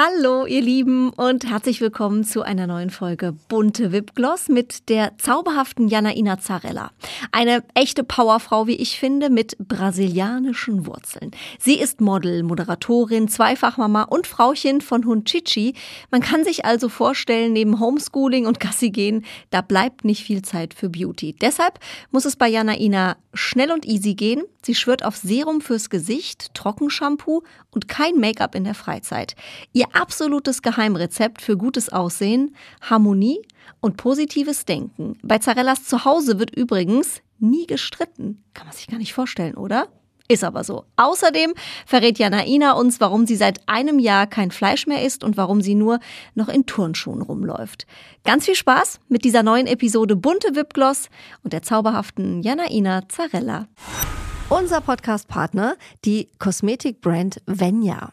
Hallo, ihr Lieben, und herzlich willkommen zu einer neuen Folge Bunte Wipgloss mit der zauberhaften Janaina Zarella. Eine echte Powerfrau, wie ich finde, mit brasilianischen Wurzeln. Sie ist Model, Moderatorin, Zweifachmama und Frauchen von Hund Chichi. Man kann sich also vorstellen, neben Homeschooling und Gassi gehen, da bleibt nicht viel Zeit für Beauty. Deshalb muss es bei Janaina schnell und easy gehen. Sie schwört auf Serum fürs Gesicht, Trockenshampoo und kein Make-up in der Freizeit. Ihr absolutes Geheimrezept für gutes Aussehen, Harmonie und positives Denken. Bei Zarellas Zuhause wird übrigens nie gestritten. Kann man sich gar nicht vorstellen, oder? Ist aber so. Außerdem verrät Janaina uns, warum sie seit einem Jahr kein Fleisch mehr isst und warum sie nur noch in Turnschuhen rumläuft. Ganz viel Spaß mit dieser neuen Episode Bunte Wipgloss und der zauberhaften Janaina Zarella. Unser Podcast-Partner, die Kosmetikbrand Venya.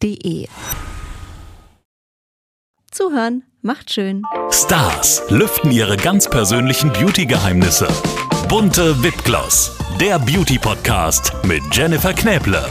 Zuhören macht schön. Stars lüften ihre ganz persönlichen Beauty-Geheimnisse. Bunte Wipgloss, der Beauty-Podcast mit Jennifer Knäble.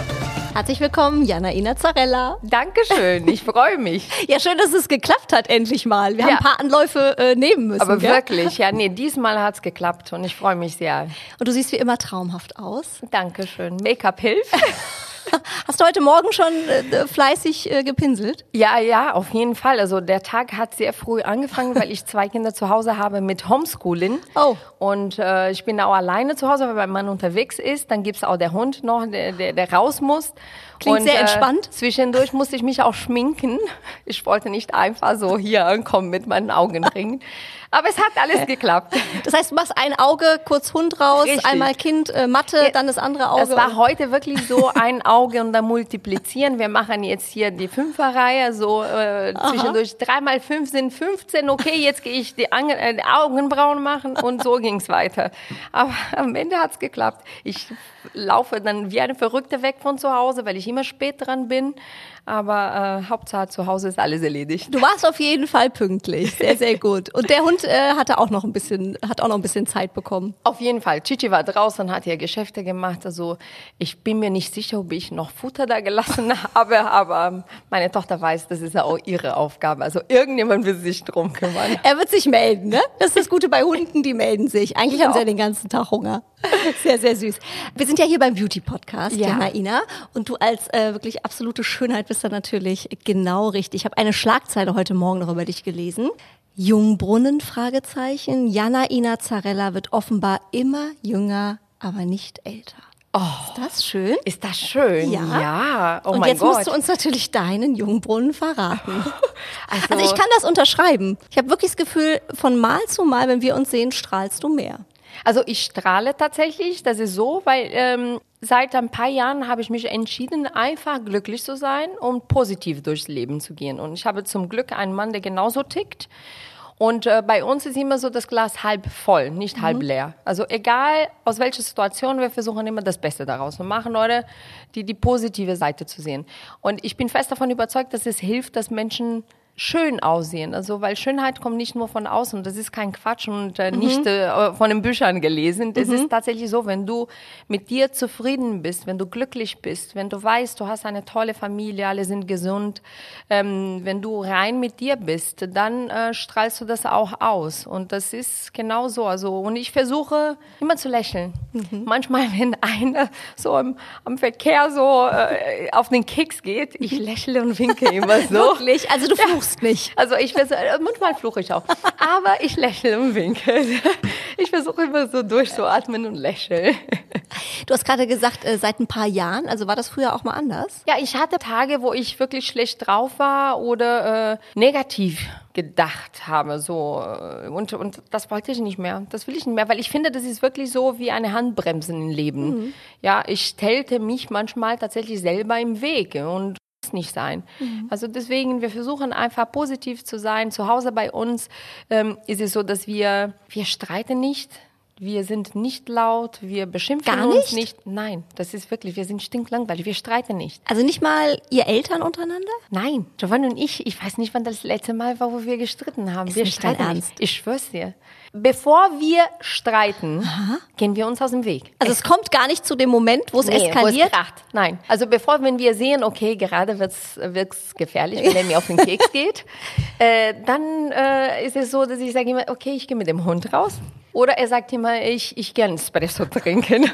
Herzlich willkommen, Janaina Zarella. Dankeschön, ich freue mich. Ja, schön, dass es geklappt hat, endlich mal. Wir Ja. haben ein paar Anläufe äh, nehmen müssen. Aber gell? wirklich, ja, nee, diesmal hat's geklappt und ich freue mich sehr. Und du siehst wie immer traumhaft aus. Dankeschön. Make-up hilft. Hast du heute Morgen schon äh, fleißig äh, gepinselt? Ja, ja, auf jeden Fall. Also der Tag hat sehr früh angefangen, weil ich zwei Kinder zu Hause habe mit Homeschooling. Oh. Und äh, ich bin auch alleine zu Hause, weil mein Mann unterwegs ist. Dann gibt's auch der Hund noch, der, der, der raus muss. Klingt und, sehr entspannt. Äh, zwischendurch musste ich mich auch schminken. Ich wollte nicht einfach so hier ankommen mit meinen Augenringen. Aber es hat alles geklappt. Das heißt, du machst ein Auge, kurz Hund raus, Richtig. einmal Kind, äh, Mathe, dann das andere Auge. Das war heute wirklich so ein Auge und dann multiplizieren. Wir machen jetzt hier die Fünferreihe, so äh, zwischendurch drei mal fünf sind 15. Okay, jetzt gehe ich die, Ange äh, die Augenbrauen machen und so ging's weiter. Aber am Ende hat's geklappt. Ich laufe dann wie eine Verrückte weg von zu Hause, weil ich immer spät dran bin. Aber äh, Hauptsache zu Hause ist alles erledigt. Du warst auf jeden Fall pünktlich. Sehr, sehr gut. Und der Hund äh, hatte auch noch ein bisschen, hat auch noch ein bisschen Zeit bekommen. Auf jeden Fall. Chichi war draußen, hat ihr Geschäfte gemacht. Also ich bin mir nicht sicher, ob ich noch Futter da gelassen habe, aber meine Tochter weiß, das ist ja auch ihre Aufgabe. Also irgendjemand will sich drum kümmern. Er wird sich melden, ne? Das ist das Gute bei Hunden, die melden sich. Eigentlich haben sie ja den ganzen Tag Hunger. Sehr, sehr süß. Wir sind ja hier beim Beauty-Podcast, Ja. Janaina. Und du als äh, wirklich absolute Schönheit bist da natürlich genau richtig. Ich habe eine Schlagzeile heute Morgen noch über dich gelesen. Jungbrunnen, Fragezeichen. Janaina Zarella wird offenbar immer jünger, aber nicht älter. Oh, Ist das schön? ist das schön? Ja. ja. Oh Und jetzt Gott. musst du uns natürlich deinen Jungbrunnen verraten. also, Also ich kann das unterschreiben. Ich habe wirklich das Gefühl, von Mal zu Mal, wenn wir uns sehen, strahlst du mehr. Also ich strahle tatsächlich, das ist so, weil ähm, seit ein paar Jahren habe ich mich entschieden, einfach glücklich zu sein und positiv durchs Leben zu gehen. Und ich habe zum Glück einen Mann, der genauso tickt. Und äh, bei uns ist immer so das Glas halb voll, nicht halb leer. Also egal aus welcher Situation, wir versuchen immer das Beste daraus zu machen oder die, die positive Seite zu sehen. Und ich bin fest davon überzeugt, dass es hilft, dass Menschen schön aussehen. Also, weil Schönheit kommt nicht nur von außen. Das ist kein Quatsch und äh, nicht äh, von den Büchern gelesen. Das ist tatsächlich so, wenn du mit dir zufrieden bist, wenn du glücklich bist, wenn du weißt, du hast eine tolle Familie, alle sind gesund, ähm, wenn du rein mit dir bist, dann äh, strahlst du das auch aus. Und das ist genau so. Also, und ich versuche immer zu lächeln. Manchmal, wenn einer so am, am Verkehr so äh, auf den Keks geht, ich lächle und winke immer so. Wirklich? Also du fluchst nicht. Also ich versuche, manchmal fluche ich auch, aber ich lächle und winke. Ich versuche immer so durchzuatmen und lächeln. Du hast gerade gesagt, äh, seit ein paar Jahren, also war das früher auch mal anders? Ja, ich hatte Tage, wo ich wirklich schlecht drauf war oder äh, negativ gedacht habe, so äh, und und das wollte ich nicht mehr. Das will ich nicht mehr, weil ich finde, das ist wirklich so wie eine Handbremse im Leben. Mhm. Ja, ich stellte mich manchmal tatsächlich selber im Weg und nicht sein. Mhm. Also deswegen, wir versuchen einfach positiv zu sein. Zu Hause bei uns ähm, ist es so, dass wir, wir streiten nicht. Wir sind nicht laut, wir beschimpfen Gar uns nicht? nicht. Nein, das ist wirklich, wir sind stinklangweilig, wir streiten nicht. Also nicht mal ihr Eltern untereinander? Nein, Giovanni und ich, ich weiß nicht, wann das letzte Mal war, wo wir gestritten haben. Ist wir nicht dein streiten Ernst? nicht. Ich schwör's dir. Bevor wir streiten, gehen wir uns aus dem Weg. Also es kommt gar nicht zu dem Moment, wo es Nee, eskaliert. Wo es. Nein. Also bevor, wenn wir sehen, okay, gerade wird's wird's gefährlich, wenn er mir auf den Keks geht, äh, dann äh, ist es so, dass ich sage immer, okay, ich gehe mit dem Hund raus. Oder er sagt immer, ich, ich gehe einen Espresso trinken.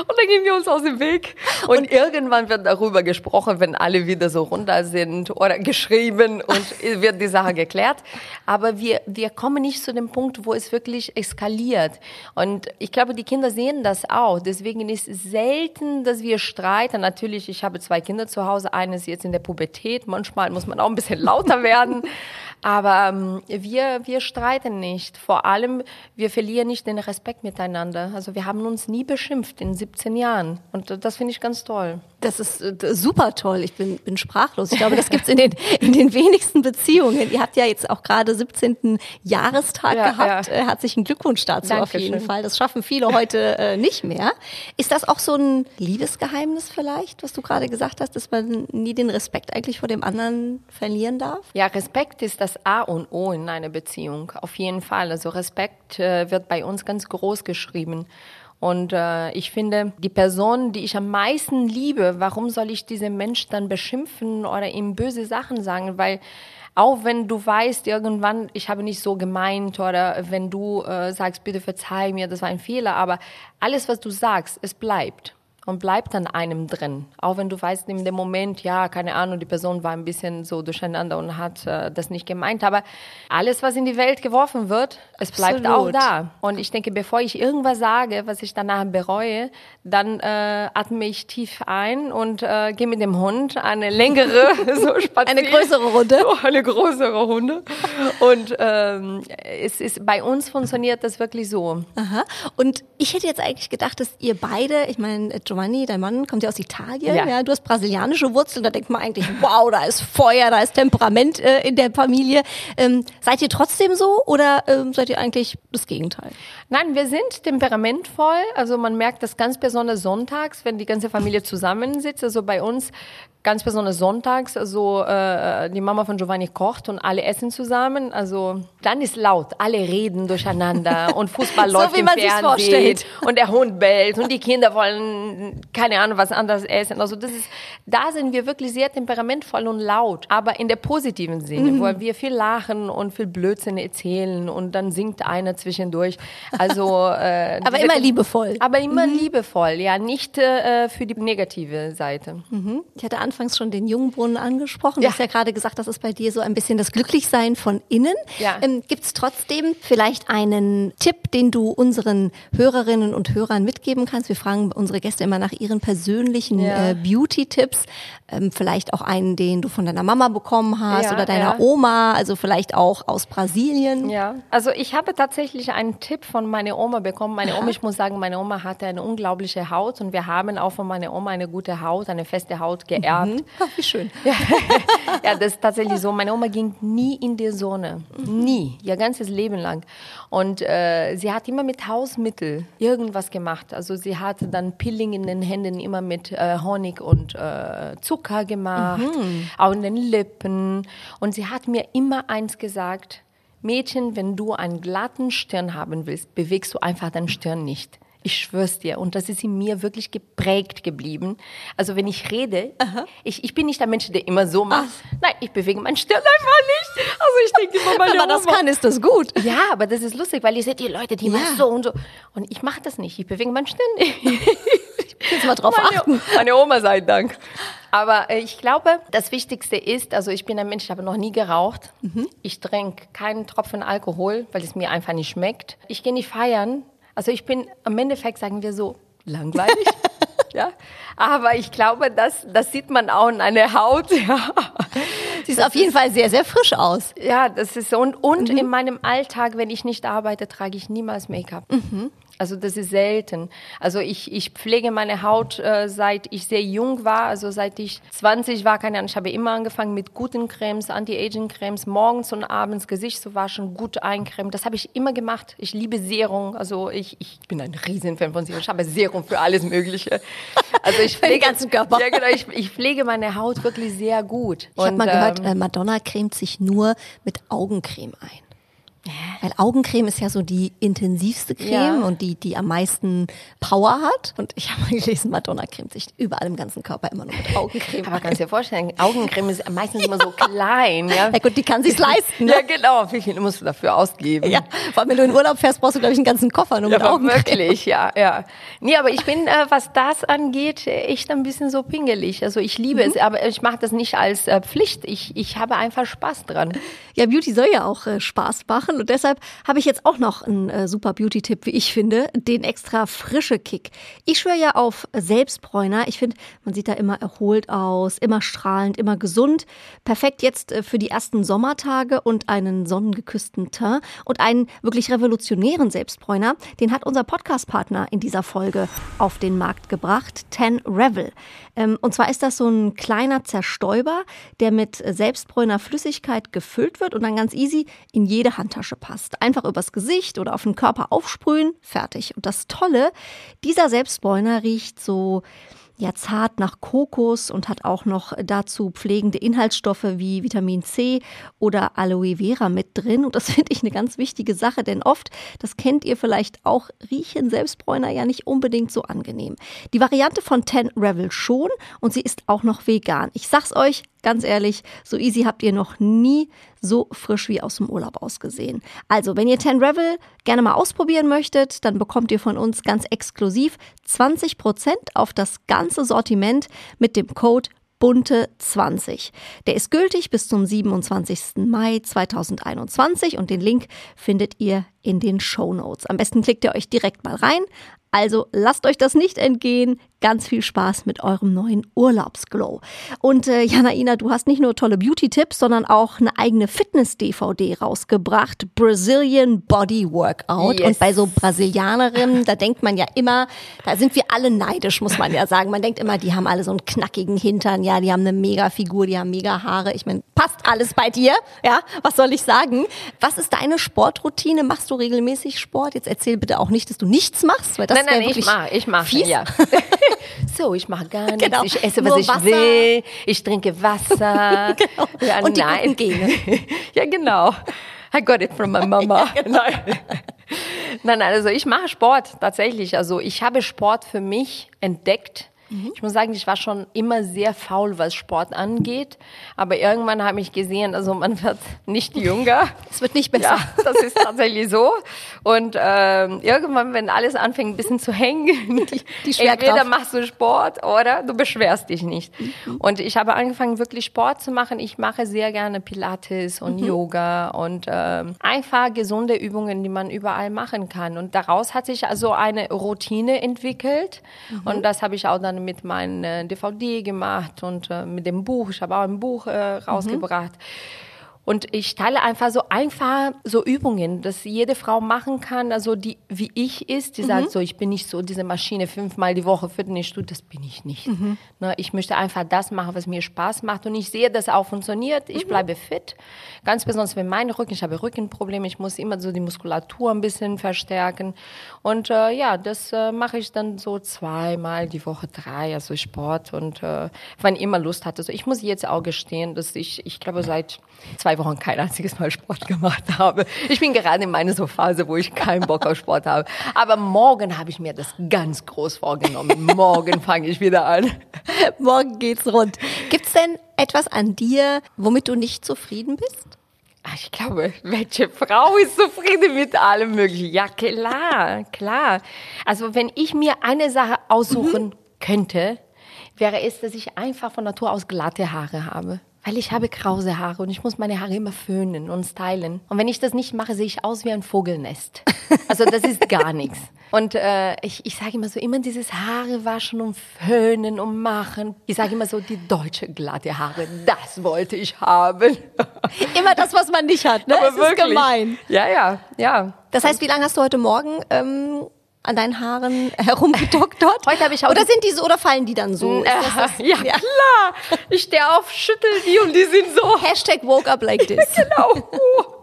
Und dann gehen wir uns aus dem Weg. Und, irgendwann wird darüber gesprochen, wenn alle wieder so runter sind oder geschrieben und wird die Sache geklärt. Aber wir, wir kommen nicht zu dem Punkt, wo es wirklich eskaliert. Und ich glaube, die Kinder sehen das auch. Deswegen ist es selten, dass wir streiten. Natürlich, ich habe zwei Kinder zu Hause. Eines jetzt in der Pubertät. Manchmal muss man auch ein bisschen lauter werden. Aber ähm, wir, wir streiten nicht. Vor allem, wir verlieren nicht den Respekt miteinander. Also wir haben uns nie beschimpft in 17 Jahren. Und das finde ich ganz toll. Das ist äh, super toll. Ich bin, bin sprachlos. Ich glaube, das gibt's in den, in den wenigsten Beziehungen. Ihr habt ja jetzt auch gerade 17. Jahrestag Ja, gehabt. ja. Äh, Herzlichen Glückwunsch dazu auf Dankeschön. jeden Fall. Das schaffen viele heute äh, nicht mehr. Ist das auch so ein Liebesgeheimnis vielleicht, was du gerade gesagt hast, dass man nie den Respekt eigentlich vor dem anderen verlieren darf? Ja, Respekt ist das A und O in einer Beziehung. Auf jeden Fall. Also Respekt äh, wird bei uns ganz groß geschrieben. Und äh, ich finde, die Person, die ich am meisten liebe, warum soll ich diesen Mensch dann beschimpfen oder ihm böse Sachen sagen? Weil auch wenn du weißt, irgendwann, ich habe nicht so gemeint oder wenn du äh, sagst, bitte verzeih mir, das war ein Fehler, aber alles, was du sagst, es bleibt und bleibt an einem drin. Auch wenn du weißt, in dem Moment, ja, keine Ahnung, die Person war ein bisschen so durcheinander und hat äh, das nicht gemeint. Aber alles, was in die Welt geworfen wird, es bleibt Absolut. auch da. Und ich denke, bevor ich irgendwas sage, was ich danach bereue, dann äh, atme ich tief ein und äh, gehe mit dem Hund eine längere, so spazieren. Eine größere Runde? So, eine größere Runde. Und ähm, es ist, bei uns funktioniert das wirklich so. Aha. Und ich hätte jetzt eigentlich gedacht, dass ihr beide, ich meine, Giovanni, dein Mann, kommt ja aus Italien, ja. Ja. du hast brasilianische Wurzeln, da denkt man eigentlich, wow, da ist Feuer, da ist Temperament äh, in der Familie. Ähm, seid ihr trotzdem so oder ähm, seid ihr eigentlich das Gegenteil? Nein, wir sind temperamentvoll. Also man merkt das ganz besonders sonntags, wenn die ganze Familie zusammensitzt. Also bei uns ganz besonders sonntags. Also äh, die Mama von Giovanni kocht und alle essen zusammen. Also dann ist laut, alle reden durcheinander und Fußball So läuft wie im man Fernsehen vorstellt. und der Hund bellt und die Kinder wollen keine Ahnung was anderes essen. Also das ist, da sind wir wirklich sehr temperamentvoll und laut, aber in der positiven Sinne, Mhm. wo wir viel lachen und viel Blödsinn erzählen und dann singt einer zwischendurch. Also äh, Aber immer liebevoll. aber immer liebevoll, ja, nicht äh, für die negative Seite. Mhm. Ich hatte anfangs schon den Jungbrunnen angesprochen. Du Ja. hast ja gerade gesagt, das ist bei dir so ein bisschen das Glücklichsein von innen. Ja. Ähm, Gibt es trotzdem vielleicht einen Tipp, den du unseren Hörerinnen und Hörern mitgeben kannst? Wir fragen unsere Gäste immer nach ihren persönlichen Ja. äh, Beauty-Tipps. Ähm, vielleicht auch einen, den du von deiner Mama bekommen hast Ja, oder deiner. Oma, also vielleicht auch aus Brasilien. Ja, also ich habe tatsächlich einen Tipp von meiner Oma bekommen. Meine Oma, ich muss sagen, meine Oma hatte eine unglaubliche Haut und wir haben auch von meiner Oma eine gute Haut, eine feste Haut geerbt. Ach, wie schön. Ja. ja, das ist tatsächlich so. Meine Oma ging nie in die Sonne. Nie. Ihr ganzes Leben lang. Und äh, sie hat immer mit Hausmittel irgendwas gemacht. Also sie hatte dann Pilling in den Händen immer mit äh, Honig und äh, Zucker gemacht. Auch in den Lippen. Und sie hat mir immer eins gesagt. Mädchen, wenn du einen glatten Stirn haben willst, bewegst du einfach deinen Stirn nicht. Ich schwör's dir. Und das ist in mir wirklich geprägt geblieben. Also wenn ich rede, ich, ich bin nicht der Mensch, der immer so macht. Nein, ich bewege meinen Stirn einfach nicht. Also ich denke immer, meine Wenn man das kann, ist das gut. Ja, aber das ist lustig, weil ihr seht die Leute, die Ja. machen so und so. Und ich mache das nicht. Ich bewege meinen Stirn nicht. Jetzt mal drauf meine, achten. meine Oma sei Dank. Aber äh, ich glaube, das Wichtigste ist, also ich bin ein Mensch, ich habe noch nie geraucht. Mhm. Ich trinke keinen Tropfen Alkohol, weil es mir einfach nicht schmeckt. Ich gehe nicht feiern. Also ich bin, im Endeffekt sagen wir so, langweilig. ja, aber ich glaube, das, das sieht man auch in einer Haut. Ja. Sieht auf jeden Fall sehr, sehr frisch aus. Ja, das ist so. Und, und mhm. in meinem Alltag, wenn ich nicht arbeite, trage ich niemals Make-up. Mhm. Also das ist selten. Also ich, ich pflege meine Haut äh, seit ich sehr jung war, also seit ich 20 war, keine Ahnung. Ich habe immer angefangen mit guten Cremes, Anti-Aging-Cremes, morgens und abends Gesicht zu waschen, gut eincremen. Das habe ich immer gemacht. Ich liebe Serum. Also ich, ich bin ein Riesenfan von Serum. Ich habe Serum für alles Mögliche. Also ich pflege den ganzen Körper. Ja, genau. Ich, ich pflege meine Haut wirklich sehr gut. Ich habe mal gehört, ähm, äh, Madonna cremt sich nur mit Augencreme ein. Weil Augencreme ist ja so die intensivste Creme ja. und die, die am meisten Power hat. Und ich habe mal gelesen, Madonna cremt sich überall im ganzen Körper immer nur mit Augencreme. Aber kannst dir vorstellen, Augencreme ist meistens immer so klein. Ja, ja gut, die kann sich's leisten. Ne? Ja, genau. Wie viel musst du dafür ausgeben? Ja, vor allem, wenn du in Urlaub fährst, brauchst du, glaube ich, einen ganzen Koffer nur ja, mit Augencreme. wirklich, ja, ja. Nee, aber ich bin, äh, was das angeht, echt ein bisschen so pingelig. Also ich liebe mhm. es, aber ich mache das nicht als äh, Pflicht. Ich, ich habe einfach Spaß dran. Ja, Beauty soll ja auch äh, Spaß machen und deshalb habe ich jetzt auch noch einen äh, super Beauty-Tipp, wie ich finde, den extra frische Kick. Ich schwöre ja auf Selbstbräuner. Ich finde, man sieht da immer erholt aus, immer strahlend, immer gesund. Perfekt jetzt äh, für die ersten Sommertage und einen sonnengeküssten Teint und einen wirklich revolutionären Selbstbräuner. Den hat unser Podcast-Partner in dieser Folge auf den Markt gebracht, Ten Revel. Ähm, und zwar ist das so ein kleiner Zerstäuber, der mit Selbstbräuner Flüssigkeit gefüllt wird und dann ganz easy in jede Handtasche passt. Einfach übers Gesicht oder auf den Körper aufsprühen, fertig. Und das Tolle, dieser Selbstbräuner riecht so ja zart nach Kokos und hat auch noch dazu pflegende Inhaltsstoffe wie Vitamin C oder Aloe Vera mit drin. Und das finde ich eine ganz wichtige Sache, denn oft, das kennt ihr vielleicht auch, riechen Selbstbräuner ja nicht unbedingt so angenehm. Die Variante von Ten Revel schon und sie ist auch noch vegan. Ich sag's euch, Ganz ehrlich, so easy habt ihr noch nie so frisch wie aus dem Urlaub ausgesehen. Also, wenn ihr Ten Revel gerne mal ausprobieren möchtet, dann bekommt ihr von uns ganz exklusiv 20% auf das ganze Sortiment mit dem Code bunte 20. Der ist gültig bis zum 27. Mai 2021 und den Link findet ihr in den Show Notes. Am besten klickt ihr euch direkt mal rein. Also lasst euch das nicht entgehen ganz viel Spaß mit eurem neuen Urlaubsglow. Und äh, Janaina, du hast nicht nur tolle Beauty-Tipps, sondern auch eine eigene Fitness-DVD rausgebracht, Brazilian Body Workout. Yes. Und bei so Brasilianerinnen, da denkt man ja immer, da sind wir alle neidisch, muss man ja sagen. Man denkt immer, die haben alle so einen knackigen Hintern, ja, die haben eine mega Figur, die haben mega Haare. Ich meine, passt alles bei dir, ja? Was soll ich sagen? Was ist deine Sportroutine? Machst du regelmäßig Sport? Jetzt erzähl bitte auch nicht, dass du nichts machst, weil das nein, nein, ich mache, ich mache, ja. so, ich mache gar nichts, genau. ich esse, was Nur ich Wasser. will, ich trinke Wasser. genau. ja, Und die nein. Gene. ja, genau. I got it from my mama. ja, genau. nein, nein, also ich mache Sport tatsächlich. Also ich habe Sport für mich entdeckt Mhm. Ich muss sagen, ich war schon immer sehr faul, was Sport angeht. Aber irgendwann habe ich gesehen, also man wird nicht jünger. Es wird nicht besser. Ja, das ist tatsächlich so. Und ähm, irgendwann, wenn alles anfängt, ein bisschen zu hängen, die, die entweder machst du Sport oder du beschwerst dich nicht. Mhm. Und ich habe angefangen, wirklich Sport zu machen. Ich mache sehr gerne Pilates und mhm. Yoga und ähm, einfach gesunde Übungen, die man überall machen kann. Und daraus hat sich also eine Routine entwickelt. Mhm. Und das habe ich auch dann mit meinem DVD gemacht und äh, mit dem Buch. Ich habe auch ein Buch äh, rausgebracht. Mhm. Und ich teile einfach so einfach so Übungen, dass jede Frau machen kann, also die wie ich ist, die mhm. sagt so, ich bin nicht so diese Maschine fünfmal die Woche Fitnessstudio, das bin ich nicht. Mhm. Ne, ich möchte einfach das machen, was mir Spaß macht und ich sehe, dass auch funktioniert. Ich mhm. bleibe fit, ganz besonders wenn mein Rücken, ich habe Rückenprobleme, ich muss immer so die Muskulatur ein bisschen verstärken und äh, ja, das äh, mache ich dann so zweimal die Woche, drei, also Sport und äh, wann immer Lust hatte. Also ich muss jetzt auch gestehen, dass ich, ich glaube seit zwei Wochen kein einziges Mal Sport gemacht habe. Ich bin gerade in meiner so Phase, wo ich keinen Bock auf Sport habe. Aber morgen habe ich mir das ganz groß vorgenommen. Morgen fange ich wieder an. morgen geht's rund. Gibt's denn etwas an dir, womit du nicht zufrieden bist? Ah, ich glaube, welche Frau ist zufrieden mit allem Möglichen? Ja, klar, klar. Also wenn ich mir eine Sache aussuchen mhm. könnte, wäre es, dass ich einfach von Natur aus glatte Haare habe. Weil ich habe krause Haare und ich muss meine Haare immer föhnen und stylen. Und wenn ich das nicht mache, sehe ich aus wie ein Vogelnest. Also das ist gar nichts. Und äh, ich, ich sage immer so, immer dieses Haare waschen und föhnen und machen. Ich sage immer so, die deutsche glatte Haare, das wollte ich haben. Immer das, was man nicht hat, ne? Aber es ist gemein. Ja, ja, ja. Das heißt, wie lange hast du heute Morgen ähm, an deinen Haaren herumgedoktert? Heute habe ich auch Oder sind die so, oder fallen die dann so? Ist das das? ja, klar. Ich stehe auf, schüttel die und die sind so. Hashtag woke up like this. Genau.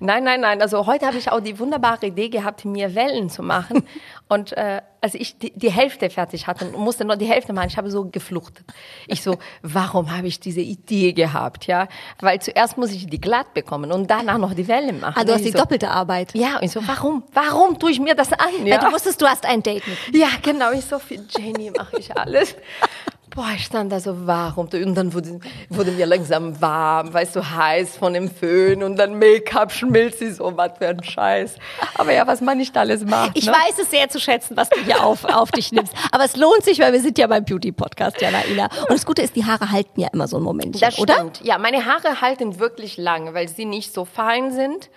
Nein, nein, nein. Also heute habe ich auch die wunderbare Idee gehabt, mir Wellen zu machen. Und äh, als ich die, die Hälfte fertig hatte und musste noch die Hälfte machen, ich habe so gefluchtet. Ich so, warum habe ich diese Idee gehabt? Ja, weil zuerst muss ich die glatt bekommen und danach noch die Wellen machen. Ah, du hast die so, doppelte Arbeit. Ja, und ich so, warum? Warum tue ich mir das an? Ja. Du wusstest, du hast ein Date mit. Ja, genau. Ich so, für Jenny mache ich alles. Boah, ich stand da so, warum? Und dann wurde, wurde mir langsam warm, weißt du, heiß von dem Föhn und dann Make-up schmilzt sie so, was für ein Scheiß. Aber ja, was man nicht alles macht. Ich ne? weiß es sehr zu schätzen, was du hier auf, auf dich nimmst. Aber es lohnt sich, weil wir sind ja beim Beauty-Podcast, Jana Ina. Und das Gute ist, die Haare halten ja immer so ein Momentchen, Das oder? stimmt. Ja, meine Haare halten wirklich lange, weil sie nicht so fein sind.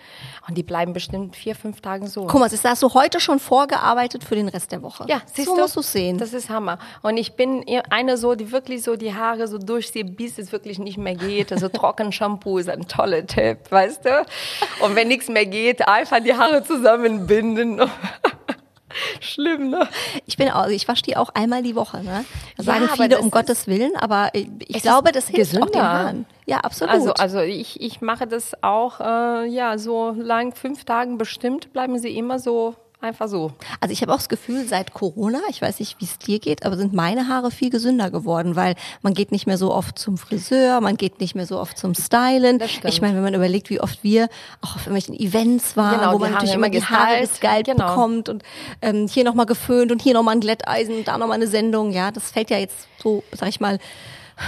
Und die bleiben bestimmt vier, fünf Tage so. Guck mal, das hast du heute schon vorgearbeitet für den Rest der Woche. Ja, siehst so du? musst du sehen. Das ist Hammer. Und ich bin eine so, die wirklich so die Haare so durchzieht, bis es wirklich nicht mehr geht. Also Trockenshampoo ist ein toller Tipp, weißt du? Und wenn nichts mehr geht, einfach die Haare zusammenbinden. Schlimm, ne? Ich bin auch, ich wasche die auch einmal die Woche, ne? Da sagen viele um Gottes Willen, aber ich, glaube, das hilft auch den gesünder. Haaren. Ja, absolut. Also, also ich, ich mache das auch, äh, ja, so lang, fünf Tagen bestimmt, bleiben sie immer so, einfach so. Also ich habe auch das Gefühl, seit Corona, ich weiß nicht, wie es dir geht, aber sind meine Haare viel gesünder geworden, weil man geht nicht mehr so oft zum Friseur, man geht nicht mehr so oft zum Stylen. Ich meine, wenn man überlegt, wie oft wir auch auf irgendwelchen Events waren, Genau, wo man Haare natürlich immer die Haare gestylt genau. bekommt und ähm, hier nochmal geföhnt und hier nochmal ein Glätteisen und da nochmal eine Sendung. Ja, das fällt ja jetzt so, sag ich mal,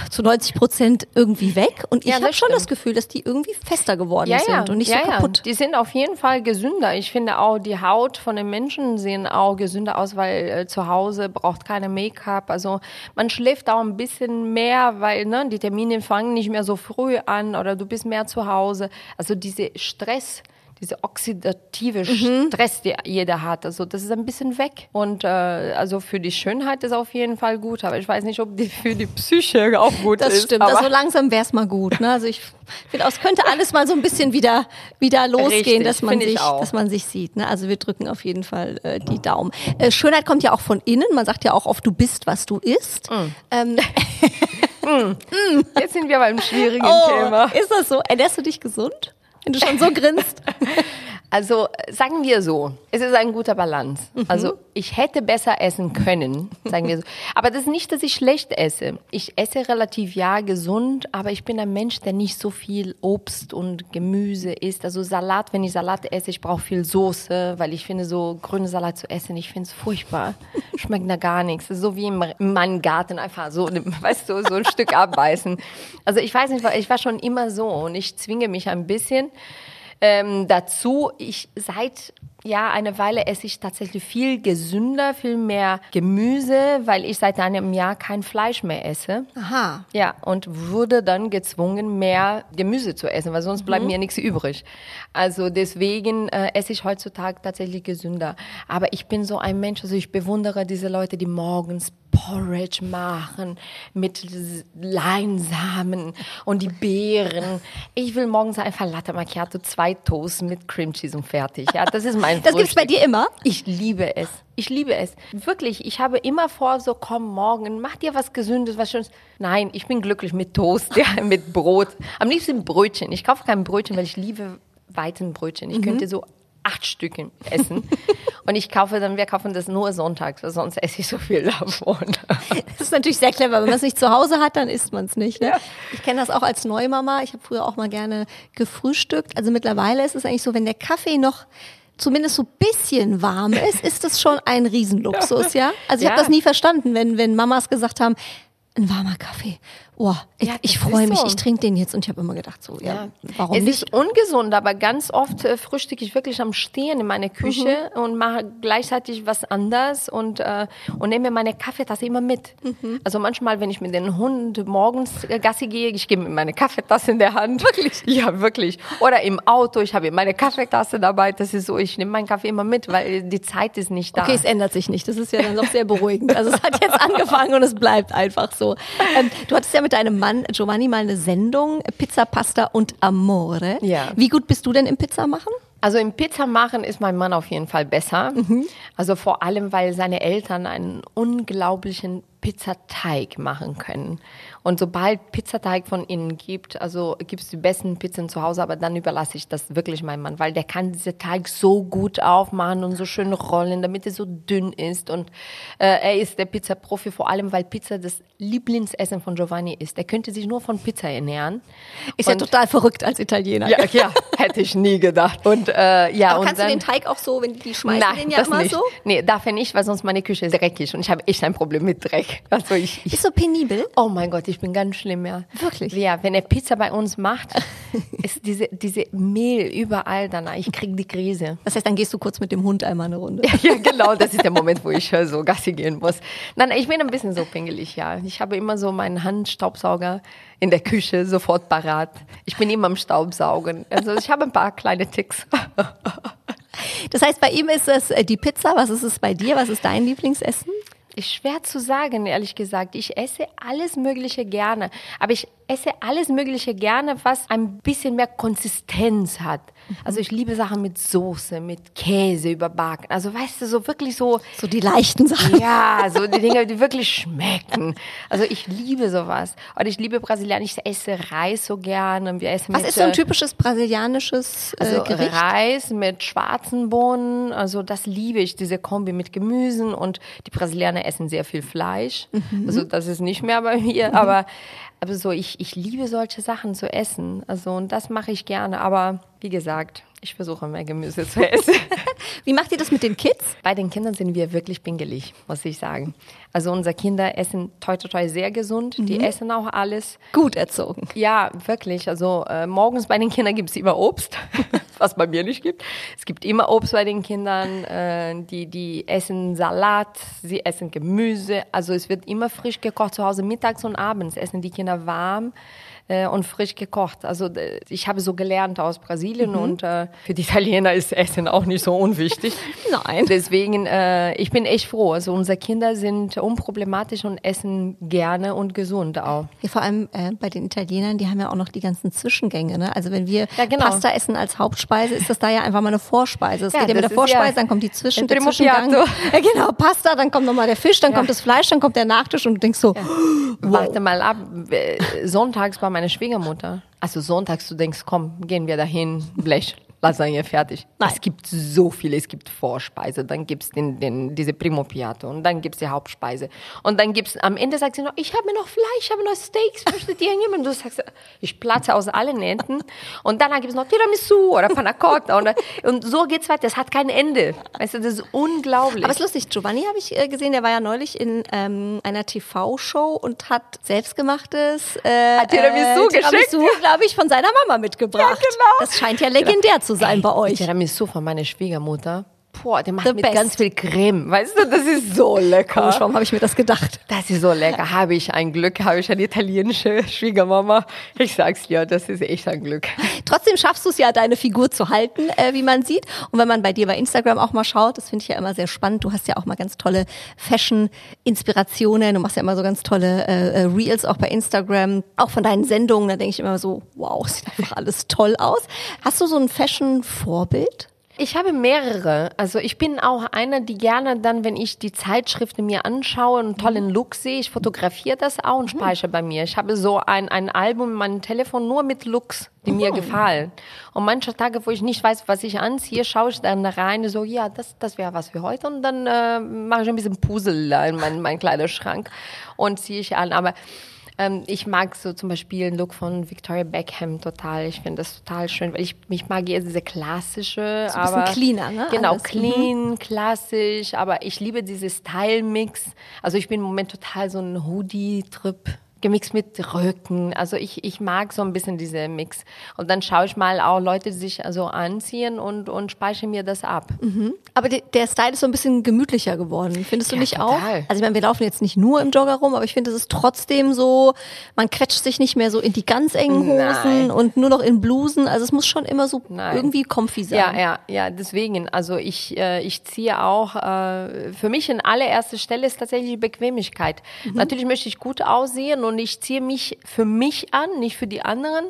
zu 90 Prozent irgendwie weg. Und ich Ja, habe schon das. Gefühl, dass die irgendwie fester geworden ja, sind ja. und nicht ja, so kaputt. Ja. Die sind auf jeden Fall gesünder. Ich finde auch, die Haut von den Menschen sehen auch gesünder aus, weil äh, zu Hause braucht keine Make-up. Also man schläft auch ein bisschen mehr, weil ne, die Termine fangen nicht mehr so früh an oder du bist mehr zu Hause. Also diese Stress. Diese oxidative Mhm. Stress, die jeder hat, also das ist ein bisschen weg. Und äh, also für die Schönheit ist auf jeden Fall gut, aber ich weiß nicht, ob die für die Psyche auch gut Das ist. stimmt. aber Also langsam wär's mal gut. Ne? Also ich finde, es könnte alles mal so ein bisschen wieder wieder losgehen, Richtig, dass man sich, dass man sich sieht. Ne? Also wir drücken auf jeden Fall äh, die Daumen. Äh, Schönheit kommt ja auch von innen. Man sagt ja auch oft, du bist, was du isst. Mm. Ähm, Jetzt sind wir beim schwierigen oh, Thema. ist das so? Ernährst du dich gesund? Wenn du schon so grinst. Also sagen wir so, es ist ein guter Balance. Mhm. Also ich hätte besser essen können, sagen wir so. Aber das ist nicht, dass ich schlecht esse. Ich esse relativ ja gesund, aber ich bin ein Mensch, der nicht so viel Obst und Gemüse isst. Also Salat, wenn ich Salat esse, ich brauche viel Soße, weil ich finde so grüne Salat zu essen, ich finde es furchtbar. Schmeckt da gar nichts. So wie im, in meinem Garten einfach so, weißt du, so ein Stück abbeißen. Also ich weiß nicht, ich war schon immer so und ich zwinge mich ein bisschen. Ähm, dazu, ich seit ja eine Weile esse ich tatsächlich viel gesünder, viel mehr Gemüse, weil ich seit einem Jahr kein Fleisch mehr esse. Aha. Ja, und wurde dann gezwungen, mehr Gemüse zu essen, weil sonst bleibt mir nichts übrig. Also deswegen äh, esse ich heutzutage tatsächlich gesünder. Aber ich bin so ein Mensch, also ich bewundere diese Leute, die morgens Porridge machen mit Leinsamen und die Beeren. Ich will morgens einfach Latte Macchiato, zwei Toast mit Cream Cheese und fertig. Ja, das ist mein Das gibt's bei Frühstück. dir immer? Ich liebe es. Ich liebe es. Wirklich, ich habe immer vor, so komm morgen, mach dir was Gesundes, was Schönes. Nein, ich bin glücklich mit Toast, ja, mit Brot. Am liebsten Brötchen. Ich kaufe kein Brötchen, weil ich liebe Weizenbrötchen. Ich könnte so acht Stücke essen. Und ich kaufe dann, wir kaufen das nur sonntags, weil sonst esse ich so viel davon. Das ist natürlich sehr clever. Wenn man es nicht zu Hause hat, dann isst man es nicht. Ne? Ja. Ich kenne das auch als Neumama. Ich habe früher auch mal gerne gefrühstückt. Also mittlerweile ist es eigentlich so, wenn der Kaffee noch zumindest so ein bisschen warm ist, ist das schon ein Riesenluxus, ja? Also ich habe Ja. das nie verstanden, wenn, wenn Mamas gesagt haben, ein warmer Kaffee. Oh, ich, Ja, ich freue mich, so. ich trinke den jetzt und ich habe immer gedacht, so, ja, warum es nicht? ist ungesund, aber ganz oft äh, frühstücke ich wirklich am Stehen in meiner Küche Mhm. und mache gleichzeitig was anderes und, äh, und nehme mir meine Kaffeetasse immer mit. Mhm. Also manchmal, wenn ich mit dem Hund morgens äh, Gassi gehe, ich gebe mir meine Kaffeetasse in der Hand. Wirklich? Ja, wirklich. Oder im Auto, ich habe meine Kaffeetasse dabei. Das ist so, ich nehme meinen Kaffee immer mit, weil die Zeit ist nicht da. Okay, es ändert sich nicht. Das ist ja dann doch sehr beruhigend. Also es hat jetzt angefangen und es bleibt einfach so. Ähm, du hattest ja mit deinem Mann Giovanni mal eine Sendung, Pizza, Pasta und Amore. Ja. Wie gut bist du denn im Pizza machen? Also im Pizza machen ist mein Mann auf jeden Fall besser. Also vor allem, weil seine Eltern einen unglaublichen Pizzateig machen können. Und sobald Pizzateig von ihnen gibt, also gibt es die besten Pizzen zu Hause, aber dann überlasse ich das wirklich meinem Mann, weil der kann diesen Teig so gut aufmachen und so schön rollen, damit er so dünn ist. Und äh, er ist der Pizzaprofi, vor allem, weil Pizza das Lieblingsessen von Giovanni ist. Er könnte sich nur von Pizza ernähren. Ist ja Und- total verrückt als Italiener. ja, ja, hätte ich nie gedacht. Und äh, ja, Aber und kannst dann, du den Teig auch so, wenn die schmeißen Nein, den ja das immer nicht. so? Nee, darf er nicht, weil sonst meine Küche ist dreckig und ich habe echt ein Problem mit Dreck. Also ich, ich Ist so penibel. Oh mein Gott, ich bin ganz schlimm, ja. Wirklich? Ja, wenn er Pizza bei uns macht, ist diese, diese Mehl überall danach. Ich kriege die Krise. Das heißt, dann gehst du kurz mit dem Hund einmal eine Runde. Ja, genau, das ist der Moment, wo ich so Gassi gehen muss. Nein, ich bin ein bisschen so pingelig, ja. Ich habe immer so meinen Handstaubsauger in der Küche sofort parat. Ich bin immer am Staubsaugen. Also ich habe ein paar kleine Ticks. Das heißt, bei ihm ist es äh, die Pizza. Was ist es bei dir? Was ist dein Lieblingsessen? Ist schwer zu sagen, ehrlich gesagt. Ich esse alles Mögliche gerne. Aber ich esse alles Mögliche gerne, was ein bisschen mehr Konsistenz hat. Also ich liebe Sachen mit Soße, mit Käse überbacken. Also weißt du, so wirklich so, So die leichten Sachen. ja, so die Dinge, die wirklich schmecken. Also ich liebe sowas. Und ich liebe Brasilianisch. Ich esse Reis so gerne. Wir essen Was mit, ist so ein äh, typisches brasilianisches äh, also Gericht? Reis mit schwarzen Bohnen, also das liebe ich, diese Kombi mit Gemüsen und die Brasilianer essen sehr viel Fleisch. Mhm. Also das ist nicht mehr bei mir, aber, aber so, ich, ich liebe solche Sachen zu essen. Also und das mache ich gerne, aber wie gesagt, ich versuche mehr Gemüse zu essen. Wie macht ihr das mit den Kids? Bei den Kindern sind wir wirklich pingelig, muss ich sagen. Also unsere Kinder essen toi toi toi sehr gesund, die essen auch alles. Gut erzogen. Ja, wirklich. Also äh, morgens bei den Kindern gibt es immer Obst, was bei mir nicht gibt. Es gibt immer Obst bei den Kindern. Äh, die, die essen Salat, sie essen Gemüse. Also es wird immer frisch gekocht zu Hause. Mittags und abends essen die Kinder warm äh, und frisch gekocht. Also ich habe so gelernt aus Brasilien und äh, für die Italiener ist Essen auch nicht so unwichtig. Nein. Deswegen, äh, ich bin echt froh. Also unsere Kinder sind unproblematisch und essen gerne und gesund auch. Ja, vor allem äh, bei den Italienern, die haben ja auch noch die ganzen Zwischengänge. Ne? Also wenn wir Ja, genau. Pasta essen als Hauptspeise, ist das da ja einfach mal eine Vorspeise. Es Ja, geht ja mit der ist ja Vorspeise, dann kommt die Zwischen, der Zwischengang. Ja, genau, Pasta, dann kommt nochmal der Fisch, dann kommt das Fleisch, dann kommt der Nachtisch und du denkst so, Warte mal ab. äh, Sonntags bei meiner Schwiegermutter. Also sonntags, du denkst, komm, gehen wir dahin, Blech, Lasagne fertig. Nein. Es gibt so viele. Es gibt Vorspeise, dann gibt's den, den, diese Primo Piatto und dann gibt's die Hauptspeise. Und dann gibt's, am Ende sagt sie noch, ich habe noch Fleisch, ich habe noch Steaks, möchtet ihr nehmen? Und du sagst, ich platze aus allen Enden. Und dann gibt's noch Tiramisu oder Panna Cotta. Und, und so geht's weiter. Das hat kein Ende. Weißt du, das ist unglaublich. Aber es ist lustig, Giovanni habe ich äh, gesehen, der war ja neulich in ähm, einer TV-Show und hat selbstgemachtes äh, Tiramisu geschickt? Tiramisu, glaube ich, von seiner Mama mitgebracht. Ja, genau. Das scheint ja legendär zu sein bei euch. Tiramisu von meiner Schwiegermutter. Boah, der macht The mit best. ganz viel Creme. Weißt du, das ist so lecker. Komisch, warum habe ich mir das gedacht? Das ist so lecker. Habe ich ein Glück, habe ich eine italienische Schwiegermama. Ich sag's dir, das ist echt ein Glück. Trotzdem schaffst du es ja, deine Figur zu halten, äh, wie man sieht. Und wenn man bei dir bei Instagram auch mal schaut, das finde ich ja immer sehr spannend. Du hast ja auch mal ganz tolle Fashion-Inspirationen. Du machst ja immer so ganz tolle äh, äh, Reels auch bei Instagram. Auch von deinen Sendungen, da denke ich immer so, wow, sieht einfach alles toll aus. Hast du so ein Fashion-Vorbild? Ich habe mehrere. Also ich bin auch einer, die gerne dann, wenn ich die Zeitschriften mir anschaue, einen tollen Look sehe, ich fotografiere das auch und speichere bei mir. Ich habe so ein, ein Album in meinem Telefon nur mit Looks, die mir gefallen. Und manche Tage, wo ich nicht weiß, was ich anziehe, schaue ich dann rein, so, ja, das, das wäre was für heute. Und dann äh, mache ich ein bisschen Puzzle in meinen mein Kleiderschrank und ziehe ich an. Aber ähm, ich mag so zum Beispiel den Look von Victoria Beckham total. Ich finde das total schön, weil ich, ich mag eher diese klassische, So ein bisschen aber cleaner, ne? Genau, Alles. clean, klassisch, aber ich liebe diese Style-Mix. Also ich bin im Moment total so ein Hoodie-Trip. Gemixt mit Rücken. Also ich, ich mag so ein bisschen diese Mix. Und dann schaue ich mal auch Leute, die sich also anziehen und, und speichere mir das ab. Aber de- der Style ist so ein bisschen gemütlicher geworden. Findest du Ja, nicht total. auch? Also ich meine, wir laufen jetzt nicht nur im Jogger rum, aber ich finde, es ist trotzdem so, man quetscht sich nicht mehr so in die ganz engen Hosen Nein. und nur noch in Blusen. Also es muss schon immer so Nein. irgendwie comfy sein. Ja, ja, ja, deswegen. Also ich, äh, ich ziehe auch, äh, für mich in allererster Stelle ist tatsächlich die Bequemlichkeit. Natürlich möchte ich gut aussehen und ich ziehe mich für mich an, nicht für die anderen.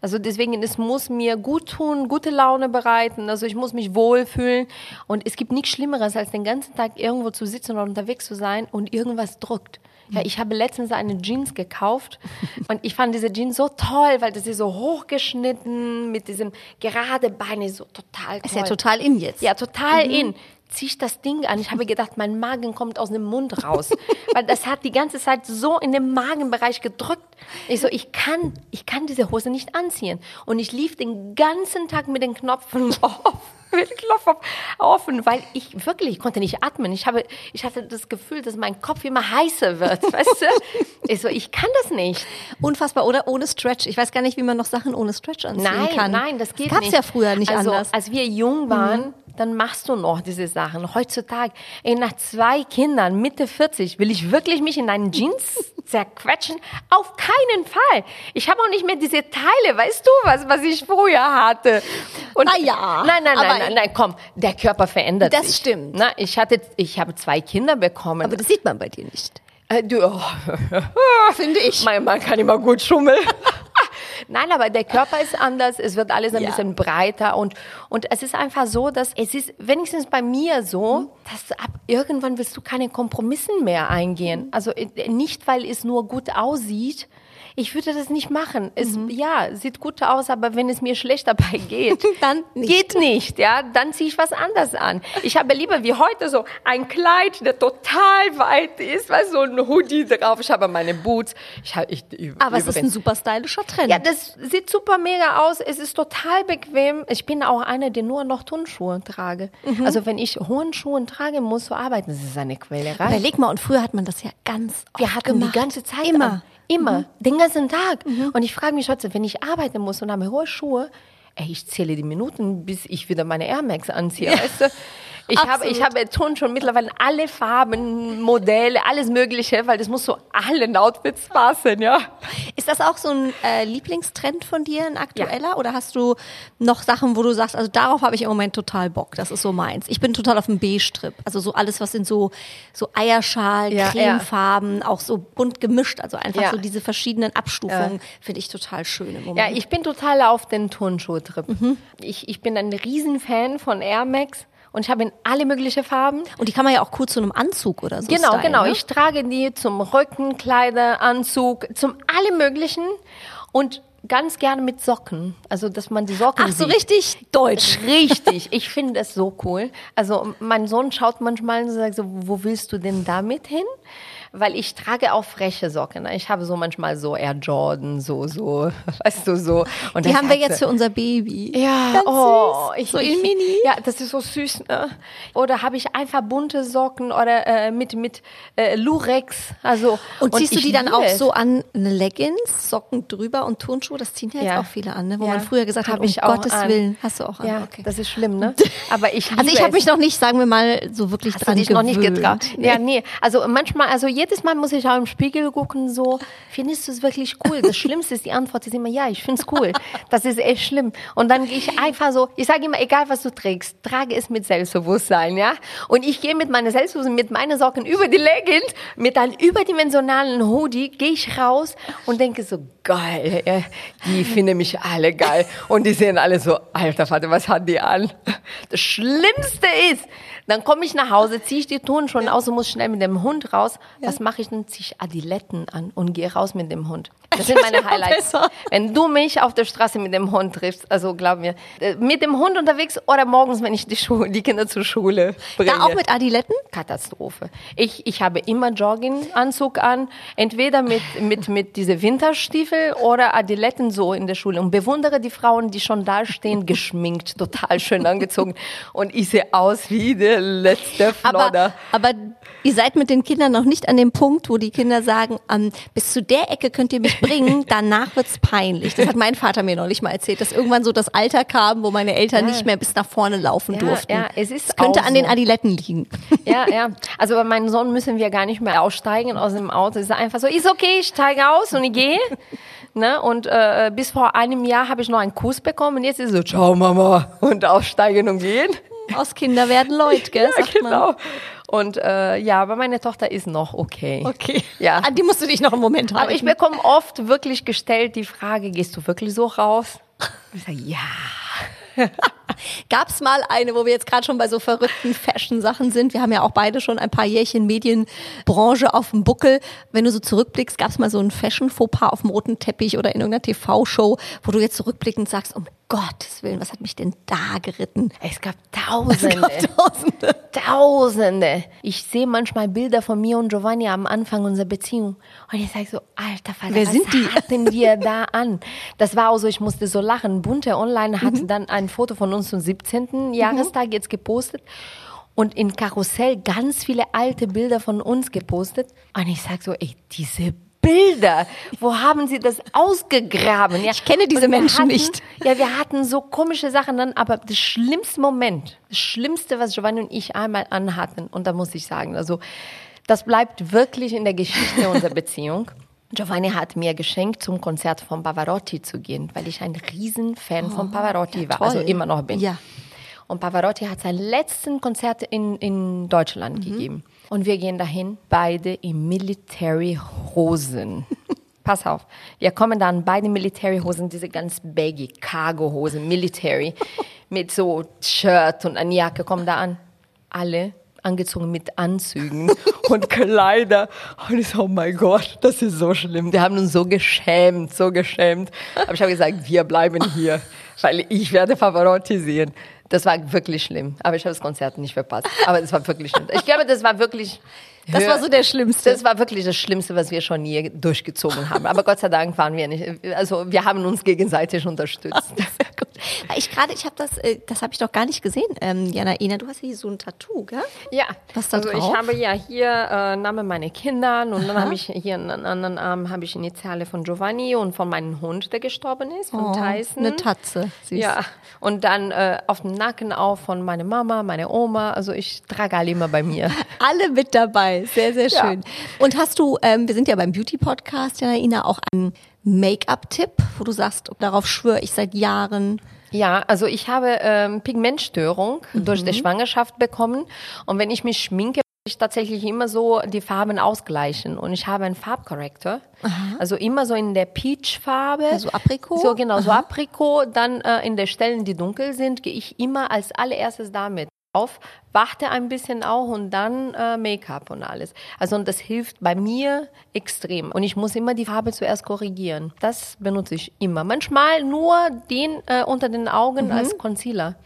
Also deswegen, es muss mir gut tun, gute Laune bereiten. Also ich muss mich wohlfühlen. Und es gibt nichts Schlimmeres, als den ganzen Tag irgendwo zu sitzen oder unterwegs zu sein und irgendwas drückt. Ja, ich habe letztens eine Jeans gekauft und ich fand diese Jeans so toll, weil das ist so hochgeschnitten mit diesem gerade Beine so total toll. Ist ja total in jetzt. Ja, total in. Zieh ich das Ding an. Ich habe gedacht, mein Magen kommt aus dem Mund raus. Weil das hat die ganze Zeit so in den Magenbereich gedrückt. Ich so, ich kann, ich kann diese Hose nicht anziehen. Und ich lief den ganzen Tag mit den Knopfen offen, auf- offen, weil ich wirklich, ich konnte nicht atmen. Ich habe, ich hatte das Gefühl, dass mein Kopf immer heißer wird, weißt du? Ich so, ich kann das nicht. Unfassbar, oder? Ohne Stretch. Ich weiß gar nicht, wie man noch Sachen ohne Stretch anziehen Nein, kann. nein, das geht das gab's nicht. ja früher nicht also, anders. Mhm. Als wir jung waren, dann machst du noch diese Sachen. Heutzutage, ey, nach zwei Kindern, Mitte 40, will ich wirklich mich in einen Jeans zerquetschen? Auf keinen Fall. Ich habe auch nicht mehr diese Teile, weißt du, was, was ich früher hatte. Und Na ja, Nein, nein, aber- nein, nein, nein, komm, der Körper verändert Das sich. stimmt. Na, ich hatte, ich habe zwei Kinder bekommen. aber das sieht man bei dir nicht. Äh, du, oh, Finde ich. mein Mann kann immer gut schummeln. Nein, aber der Körper ist anders, es wird alles ein Ja. bisschen breiter und, und es ist einfach so, dass es ist wenigstens bei mir so, Mhm. dass ab irgendwann willst du keine Kompromissen mehr eingehen. Also äh, nicht, weil es nur gut aussieht. Ich würde das nicht machen. Es, Mhm. ja, sieht gut aus, aber wenn es mir schlecht dabei geht, Dann nicht. geht nicht, ja, dann ziehe ich was anderes an. Ich habe lieber wie heute so ein Kleid, der total weit ist, du, so ein Hoodie drauf. Ich habe meine Boots. Ich habe, ich, Aber es ist ein super stylischer Trend. ja, das sieht super mega aus. Es ist total bequem. Ich bin auch eine, die nur noch Turnschuhe trage. Mhm. Also wenn ich hohen Schuhen trage muss zu arbeiten, das ist eine Quälerei. Überleg mal, und früher hat man das ja ganz oft Wir hatten gemacht. die ganze Zeit Immer. an. Immer. Den ganzen Tag. Und ich frage mich heute, wenn ich arbeiten muss und habe hohe Schuhe, ey, ich zähle die Minuten, bis ich wieder meine Air Max anziehe, weißt du? Ich habe, ich habe Turnschuhe mittlerweile alle Farben, Modelle, alles Mögliche, weil das muss so allen Outfits passen, ja. Ist das auch so ein äh, Lieblingstrend von dir, ein aktueller? Oder hast du noch Sachen, wo du sagst, also darauf habe ich im Moment total Bock, das ist so meins. Ich bin total auf dem B-Strip. Also so alles, was in so, so Eierschal, Ja, Cremefarben, auch so bunt gemischt, also einfach Ja. so diese verschiedenen Abstufungen finde ich total schön im Ja, Moment. ich bin total auf den Turnschuh-Trip. Ich, ich bin ein Riesenfan von Air Max und ich habe in alle möglichen Farben. Und die kann man ja auch cool zu einem Anzug oder so Genau, stylen, genau. Ne? Ich trage die zum Rücken, Kleider, Anzug, zum alle möglichen und ganz gerne mit Socken. Also, dass man die Socken Ach, so sieht. richtig deutsch. Richtig, ich finde das so cool. Also mein Sohn schaut manchmal und sagt so, wo willst du denn damit hin? Weil ich trage auch freche Socken. ne? Ich habe so manchmal so Air Jordan, so, so, weißt du, so. Und Die haben wir jetzt für unser Baby. ja, Ganz oh, süß. ich, so in Mini. Ja, das ist so süß. Ne? Oder habe ich einfach bunte Socken oder äh, mit mit äh, Lurex. Also Und, ziehst du die dann auch so an, Leggings, Socken drüber und Turnschuhe? Das ziehen ja jetzt Ja. auch viele an, ne? wo Ja. man früher gesagt hat, um ich auch Gottes an. Willen. Hast du auch an, Ja, okay. das ist schlimm, ne? Aber ich Also ich habe mich noch nicht, sagen wir mal, so wirklich Hast du dran dich noch nicht gewöhnt. getraut? Ja, nee. Also manchmal, also jedes Mal muss ich auch im Spiegel gucken, so, findest du es wirklich cool? Das Schlimmste ist, die Antwort ist immer, ja, ich find's cool. Das ist echt schlimm. Und dann gehe ich einfach so, ich sage immer, egal was du trägst, trage es mit Selbstbewusstsein, ja? Und ich gehe mit meiner Selbstbewusstsein, mit meinen Socken über die Leggings, mit einem überdimensionalen Hoodie, gehe ich raus und denke so, geil, ja, die finden mich alle geil. Und die sehen alle so, alter Vater, was hat die an? Das Schlimmste ist, dann komme ich nach Hause, ziehe ich die Turnschuhe aus und muss schnell mit dem Hund raus. Was mache ich dann? Ziehe ich Adiletten an und gehe raus mit dem Hund. Das sind meine Highlights. Wenn du mich auf der Straße mit dem Hund triffst, also glaub mir, äh, mit dem Hund unterwegs oder morgens, wenn ich die, Schu die Kinder zur Schule bringe. Da auch mit Adiletten? Katastrophe. Ich, ich habe immer Jogginganzug an, entweder mit, mit, mit diese Winterstiefel oder Adiletten so in der Schule und bewundere die Frauen, die schon da stehen, geschminkt, total schön angezogen und ich sehe aus wie der letzte Flodder. Aber, aber ihr seid mit den Kindern noch nicht an dem Punkt, wo die Kinder sagen, ähm, bis zu der Ecke könnt ihr mich bringen, danach wird's peinlich. Das hat mein Vater mir neulich mal erzählt, dass irgendwann so das Alter kam, wo meine Eltern Ja. nicht mehr bis nach vorne laufen Ja, durften. ja, es ist das könnte auch an den so. Adiletten liegen. Ja, ja. Also bei meinem Sohn müssen wir gar nicht mehr aussteigen aus dem Auto. Es ist einfach so, ist okay, ich steige aus und ich gehe. Ne? Und äh, bis vor einem Jahr habe ich noch einen Kuss bekommen und jetzt ist es so, ciao Mama und aussteigen und gehen. Aus Kinder werden Leute, gell? Ja, sagt man. Und äh, ja, aber meine Tochter ist noch okay. Okay. Ja. An die musst du dich noch einen Moment halten. Aber ich bekomme oft wirklich gestellt die Frage, gehst du wirklich so raus? Ich sage, ja. Gab's mal eine, wo wir jetzt gerade schon bei so verrückten Fashion-Sachen sind? Wir haben ja auch beide schon ein paar Jährchen Medienbranche auf dem Buckel. Wenn du so zurückblickst, gab's mal so ein Fashion-Fauxpas auf dem roten Teppich oder in irgendeiner TV-Show, wo du jetzt zurückblickend sagst, um Gottes Willen, was hat mich denn da geritten? Es gab Tausende. Tausende. Tausende. Ich sehe manchmal Bilder von mir und Giovanni am Anfang unserer Beziehung. Und ich sage so, alter Vater, Wer was sind die? hatten wir da an? Das war auch so, ich musste so lachen. Bunte Online hat Mhm. dann ein Foto von uns zum 17. Jahrestag jetzt gepostet. Und in Karussell ganz viele alte Bilder von uns gepostet. Und ich sage so, ey, diese Bilder, wo haben sie das ausgegraben? Ja, Ich kenne diese Menschen hatten, nicht. Ja, wir hatten so komische Sachen dann, aber das schlimmste Moment, das Schlimmste, was Giovanni und ich einmal anhatten, und da muss ich sagen, also das bleibt wirklich in der Geschichte unserer Beziehung. Giovanni hat mir geschenkt, zum Konzert von Pavarotti zu gehen, weil ich ein Riesenfan von Pavarotti war, also immer noch bin. Ja. Und Pavarotti hat sein letzten Konzert in, in Deutschland Mhm. gegeben. Und wir gehen dahin, beide in Military-Hosen. Pass auf, wir kommen dann beide Military-Hosen, diese ganz baggy Cargo-Hosen, Military, mit so Shirt und eine Jacke, kommen da an. Alle angezogen mit Anzügen und Kleider. Und ich so, oh mein Gott, das ist so schlimm. Wir haben uns so geschämt, so geschämt. Aber ich habe gesagt, wir bleiben hier, weil ich werde Pavarotti sehen. Das war wirklich schlimm. Aber ich habe das Konzert nicht verpasst. Aber das war wirklich schlimm. Ich glaube, das war wirklich. Das war so der Schlimmste. Das war wirklich das Schlimmste, was wir schon je durchgezogen haben. Aber Gott sei Dank waren wir nicht. Also wir haben uns gegenseitig unterstützt. Ich gerade, ich habe das, äh, das habe ich doch gar nicht gesehen, ähm, Jana Ina, du hast hier so ein Tattoo, gell? Ja, Was da also drauf? ich habe ja hier äh, Name meiner Kinder und dann habe ich hier an einem anderen Arm habe ich Initiale von Giovanni und von meinem Hund, der gestorben ist, von Tyson. Eine Tatze. Süß. Ja, und dann äh, auf dem Nacken auch von meiner Mama, meiner Oma. Also ich trage alle immer bei mir. Alle mit dabei. Sehr, sehr Ja. schön. Und hast du, ähm, wir sind ja beim Beauty-Podcast, Jana Ina, auch einen Make-up-Tipp, wo du sagst, darauf schwöre ich seit Jahren. Ja, also ich habe ähm, Pigmentstörung durch die Schwangerschaft bekommen und wenn ich mich schminke, ich tatsächlich immer so die Farben ausgleichen und ich habe einen Farbkorrektor, also immer so in der Peach-Farbe. Also Aprikot? So genau, so Aprikot. Dann äh, in der Stellen, die dunkel sind, gehe ich immer als allererstes damit auf, warte ein bisschen auch und dann äh, Make-up und alles. Also und das hilft bei mir extrem. Und ich muss immer die Farbe zuerst korrigieren. Das benutze ich immer. Manchmal nur den äh, unter den Augen als Concealer.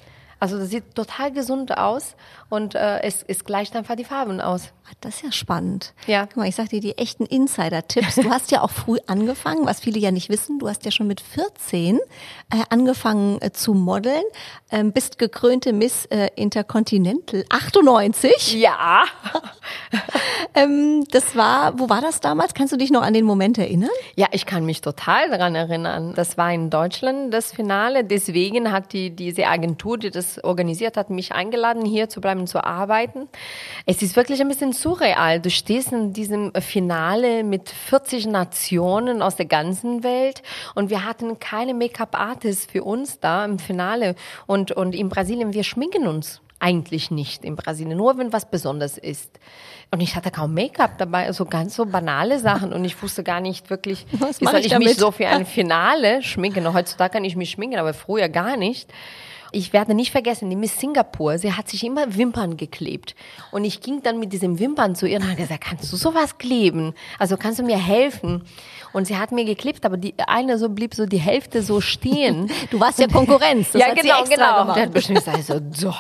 Also das sieht total gesund aus und äh, es, es gleicht einfach die Farben aus. Ah, Das ist ja spannend. Ja. Guck mal, ich sag dir die echten Insider-Tipps. Du hast ja auch früh angefangen, was viele ja nicht wissen. Du hast ja schon mit 14 äh, angefangen äh, zu modeln, ähm, bist gekrönte Miss äh, Intercontinental 98. Ja. Ähm, das war, wo war das damals? Kannst du dich noch an den Moment erinnern? Ja, ich kann mich total daran erinnern. Das war in Deutschland das Finale. Deswegen hat die, diese Agentur, die das organisiert hat, mich eingeladen, hier zu bleiben, zu arbeiten. Es ist wirklich ein bisschen surreal. Du stehst in diesem Finale mit 40 Nationen aus der ganzen Welt und wir hatten keine Make-up-Artists für uns da im Finale. Und, und in Brasilien, wir schminken uns eigentlich nicht in Brasilien, nur wenn was Besonderes ist. Und ich hatte kaum Make-up dabei, also ganz so banale Sachen und ich wusste gar nicht wirklich, Was wie soll ich ich mich so für ein Finale schminken. Heutzutage kann ich mich schminken, aber früher gar nicht. Ich werde nicht vergessen, die Miss Singapur, sie hat sich immer Wimpern geklebt. Und ich ging dann mit diesem Wimpern zu ihr und habe gesagt, kannst du sowas kleben? Also kannst du mir helfen? Und sie hat mir geklebt, aber die eine so blieb so die Hälfte so stehen. Du warst ja Konkurrenz. Das ja, genau, genau. gemacht. Der hat bestimmt gesagt, so, so.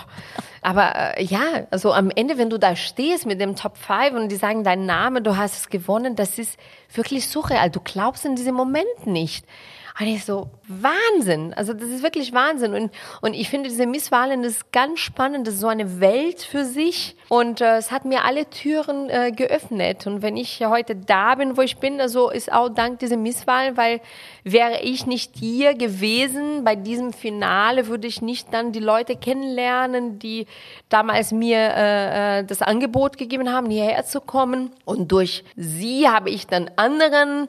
Aber äh, ja, also am Ende, wenn du da stehst mit dem Top 5 und die sagen deinen Namen, du hast es gewonnen, das ist wirklich surreal. Du glaubst in diesem Moment nicht. Und ich so, Wahnsinn. Also das ist wirklich Wahnsinn. Und, und ich finde diese Misswahlen, das ist ganz spannend. Das ist so eine Welt für sich. Und äh, es hat mir alle Türen äh, geöffnet. Und wenn ich heute da bin, wo ich bin, also ist auch dank dieser Misswahlen, weil wäre ich nicht hier gewesen bei diesem Finale, würde ich nicht dann die Leute kennenlernen, die damals mir äh, äh das Angebot gegeben haben, hierher zu kommen. Und durch sie habe ich dann anderen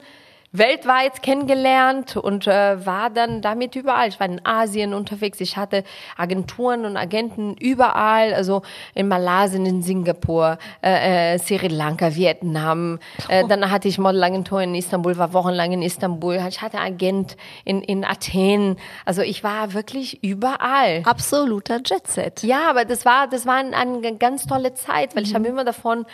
weltweit kennengelernt und äh, war dann damit überall. Ich war in Asien unterwegs. Ich hatte Agenturen und Agenten überall, also in Malaysia, in Singapur, äh, äh, Sri Lanka, Vietnam. Äh, dann hatte ich Modelagentur in Istanbul, war wochenlang in Istanbul. Ich hatte Agent in, in Athen. Also ich war wirklich überall. Absoluter Jetset. Ja, aber das war, das war eine, eine ganz tolle Zeit, weil mhm. ich habe immer davon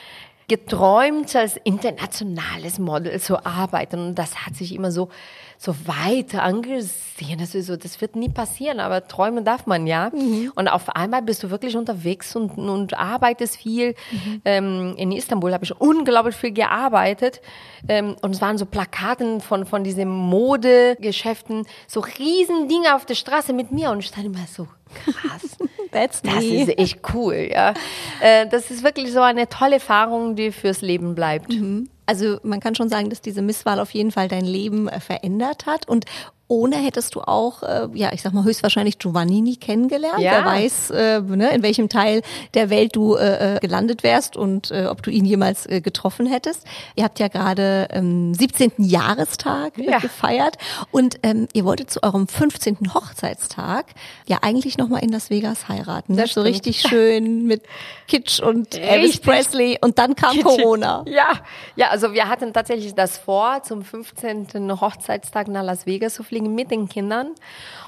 geträumt, als internationales Model zu arbeiten. Und das hat sich immer so, so weit angesehen. Das, ist so, das wird nie passieren, aber träumen darf man ja. Mhm. Und auf einmal bist du wirklich unterwegs und, und arbeitest viel. Mhm. Ähm, in Istanbul habe ich unglaublich viel gearbeitet. Ähm, und es waren so Plakaten von, von diesen Modegeschäften, so riesen Dinge auf der Straße mit mir. Und ich stand immer so, krass. That's das me. ist echt cool, ja. Äh, das ist wirklich so eine tolle Erfahrung, die fürs Leben bleibt. Mhm. Also man kann schon sagen, dass diese Misswahl auf jeden Fall dein Leben äh, verändert hat. Und ohne hättest du auch, äh, ja, ich sag mal, höchstwahrscheinlich Giovannini kennengelernt. Ja. Wer weiß, äh, ne, in welchem Teil der Welt du äh, äh gelandet wärst und äh, ob du ihn jemals äh, getroffen hättest. Ihr habt ja gerade ähm, 17. Jahrestag ja. gefeiert und ähm, ihr wolltet zu eurem 15. Hochzeitstag ja eigentlich nochmal in Las Vegas heiraten. Das so richtig schön mit Kitsch und Elvis Presley und dann kam Kitschig. Corona. Ja, ja, also wir hatten tatsächlich das vor, zum 15. Hochzeitstag nach Las Vegas zu fliegen fliegen mit den Kindern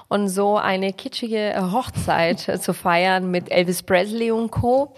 und so eine kitschige äh, Hochzeit zu feiern mit Elvis Presley und Co.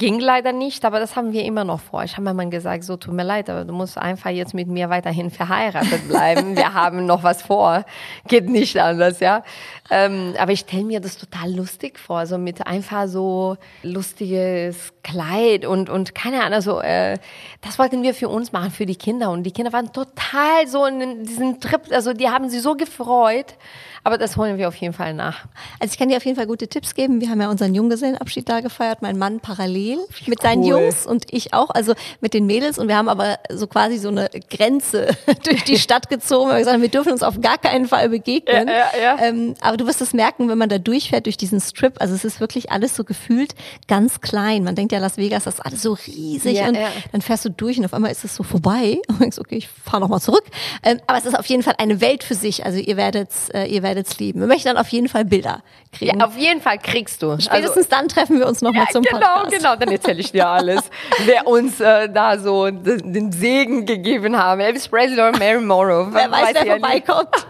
Ging leider nicht, aber das haben wir immer noch vor. Ich habe mir mal gesagt, so tut mir leid, aber du musst einfach jetzt mit mir weiterhin verheiratet bleiben. Wir haben noch was vor. Geht nicht anders, ja. Ähm, aber ich stelle mir das total lustig vor, so mit einfach so lustiges Kleid und, und keine Ahnung, so, äh, das wollten wir für uns machen, für die Kinder. Und die Kinder waren total so in diesem Trip, also die haben sich so gefreut. Aber das holen wir auf jeden Fall nach. Also ich kann dir auf jeden Fall gute Tipps geben. Wir haben ja unseren Junggesellenabschied da gefeiert, mein Mann parallel mit cool. seinen Jungs und ich auch, also mit den Mädels. Und wir haben aber so quasi so eine Grenze durch die Stadt gezogen. Wir haben gesagt, wir dürfen uns auf gar keinen Fall begegnen. Ja, ja, ja. Ähm, aber du wirst es merken, wenn man da durchfährt durch diesen Strip. Also es ist wirklich alles so gefühlt ganz klein. Man denkt ja, Las Vegas, das ist alles so riesig. Und dann fährst du durch und auf einmal ist es so vorbei. Und denkst, okay, ich fahre nochmal zurück. Ähm, aber es ist auf jeden Fall eine Welt für sich. Also ihr werdet, äh, ihr werdet werdet's lieben. Wir möchten dann auf jeden Fall Bilder kriegen. Ja, auf jeden Fall kriegst du. Spätestens also, dann treffen wir uns nochmal zum genau, Podcast. Genau, genau, dann erzähle ich dir alles. wer uns äh, da so den Segen gegeben haben. Elvis Presley oder Mary Morrow. wer weiß, weiß wer vorbeikommt.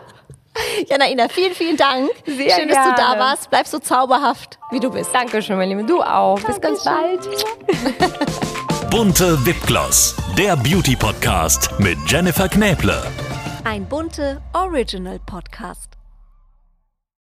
Jana Ina, vielen, vielen Dank. Sehr Schön, dass du da warst. Bleib so zauberhaft, wie du bist. Dankeschön, mein Liebe. Du auch. Bis ganz bald. Bunte Wipgloss, der Beauty-Podcast mit Jennifer Knäble. Ein bunte Original Podcast.